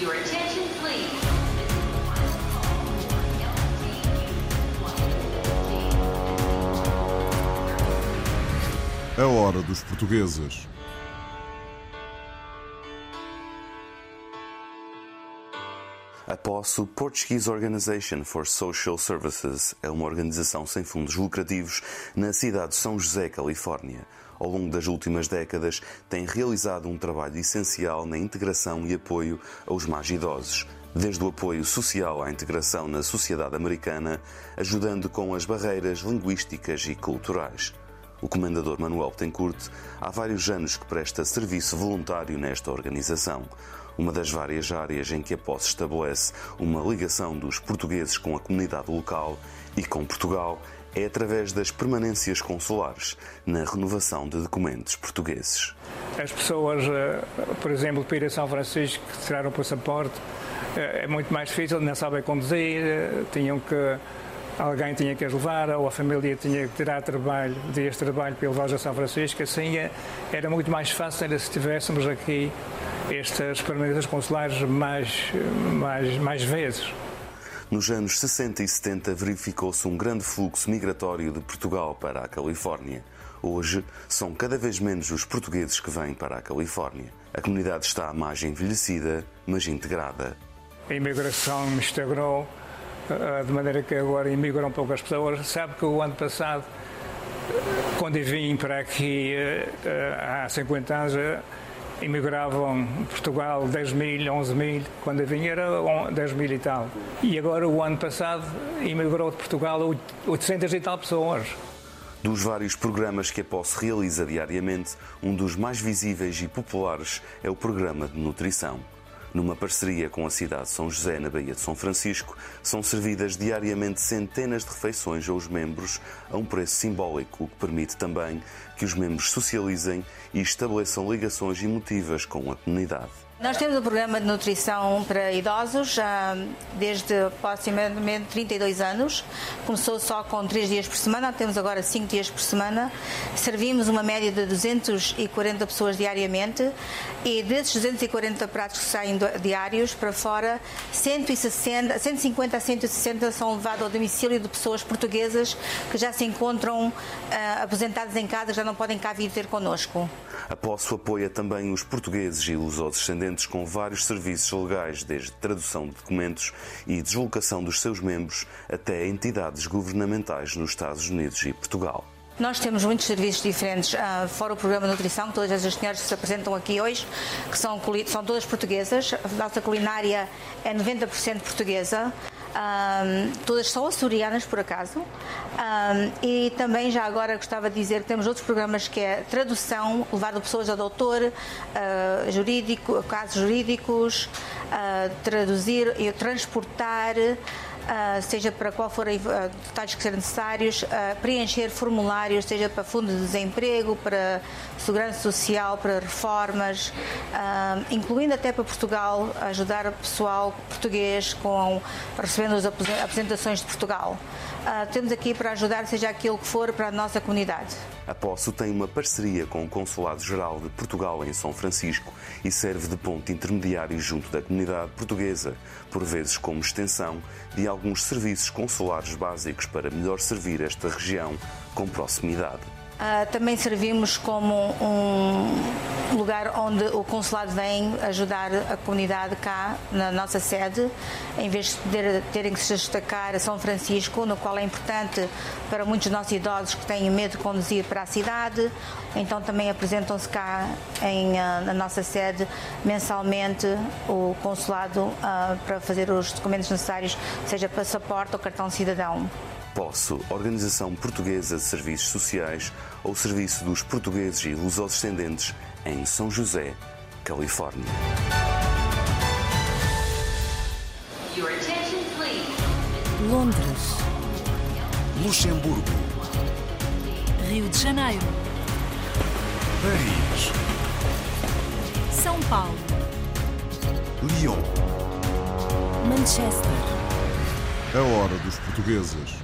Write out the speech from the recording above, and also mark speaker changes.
Speaker 1: Your attention, please.
Speaker 2: A hora dos portugueses.
Speaker 3: A POSSO, Portuguese Organization for Social Services, é uma organização sem fundos lucrativos na cidade de São José, Califórnia. Ao longo das últimas décadas, tem realizado um trabalho essencial na integração e apoio aos mais idosos, desde o apoio social à integração na sociedade americana, ajudando com as barreiras linguísticas e culturais. O comendador Manuel Tencourt há vários anos que presta serviço voluntário nesta organização, uma das várias áreas em que a posse estabelece uma ligação dos portugueses com a comunidade local e com Portugal é através das permanências consulares na renovação de documentos portugueses.
Speaker 4: As pessoas, eh, por exemplo, para ir a São Francisco, que tiraram o passaporte, eh, é muito mais difícil, não sabem conduzir, eh, tinham que alguém tinha que as levar ou a família tinha que tirar trabalho, dias de trabalho para levar a São Francisco, assim era muito mais fácil se tivéssemos aqui estas permanências consulares mais, mais, mais vezes.
Speaker 3: Nos anos 60 e 70 verificou-se um grande fluxo migratório de Portugal para a Califórnia. Hoje são cada vez menos os portugueses que vêm para a Califórnia. A comunidade está mais envelhecida, mas integrada.
Speaker 4: A imigração instagrou de maneira que agora imigram poucas pessoas. Sabe que o ano passado, quando vim para aqui há 50 anos, imigravam Portugal 10 mil, 11 mil, quando eu vim era 10 mil e tal. E agora, o ano passado, imigrou de Portugal 800 e tal pessoas.
Speaker 3: Dos vários programas que a POS realiza diariamente, um dos mais visíveis e populares é o programa de nutrição. Numa parceria com a cidade de São José, na Baía de São Francisco, são servidas diariamente centenas de refeições aos membros a um preço simbólico, o que permite também que os membros socializem e estabeleçam ligações emotivas com a comunidade.
Speaker 5: Nós temos um programa de nutrição para idosos desde aproximadamente 32 anos. Começou só com 3 dias por semana, temos agora 5 dias por semana. Servimos uma média de 240 pessoas diariamente e desses 240 pratos que saem diários para fora, 160, 150 a 160 são levados ao domicílio de pessoas portuguesas que já se encontram uh, aposentadas em casa, já não podem cá vir ter connosco.
Speaker 3: A POSSO apoia também os portugueses e os descendentes com vários serviços legais, desde tradução de documentos e deslocação dos seus membros até entidades governamentais nos Estados Unidos e Portugal.
Speaker 5: Nós temos muitos serviços diferentes, uh, fora o programa de nutrição, todas as senhoras que se apresentam aqui hoje, que são, são todas portuguesas. A nossa culinária é 90% portuguesa. Um, todas são açorianas, por acaso. Um, e também, já agora, gostava de dizer que temos outros programas que é tradução, levar pessoas a doutor, uh, jurídico, casos jurídicos, uh, traduzir e transportar. Uh, seja para qual forem uh, detalhes que sejam necessários, uh, preencher formulários, seja para fundo de desemprego, para segurança social, para reformas, incluindo até para Portugal, ajudar o pessoal português com recebendo as apresentações de Portugal. temos aqui para ajudar, seja aquilo que for, para a nossa comunidade.
Speaker 3: A Poço tem uma parceria com o Consulado-Geral de Portugal em São Francisco e serve de ponto intermediário junto da comunidade portuguesa, por vezes como extensão de alguns serviços consulares básicos para melhor servir esta região com proximidade.
Speaker 5: Uh, também servimos como um lugar onde o consulado vem ajudar a comunidade cá na nossa sede, em vez de terem que se destacar a São Francisco, no qual é importante para muitos dos nossos idosos que têm medo de conduzir para a cidade. Então também apresentam-se cá em, uh, na nossa sede mensalmente o consulado uh, para fazer os documentos necessários, seja passaporte ou cartão cidadão.
Speaker 3: Posso, Organização Portuguesa de Serviços Sociais ou Serviço dos Portugueses e Lusodescendentes em São José, Califórnia.
Speaker 6: Londres.
Speaker 2: Luxemburgo.
Speaker 6: Rio de Janeiro.
Speaker 2: Paris.
Speaker 6: São Paulo.
Speaker 2: Lyon.
Speaker 6: Manchester.
Speaker 2: A hora dos portugueses.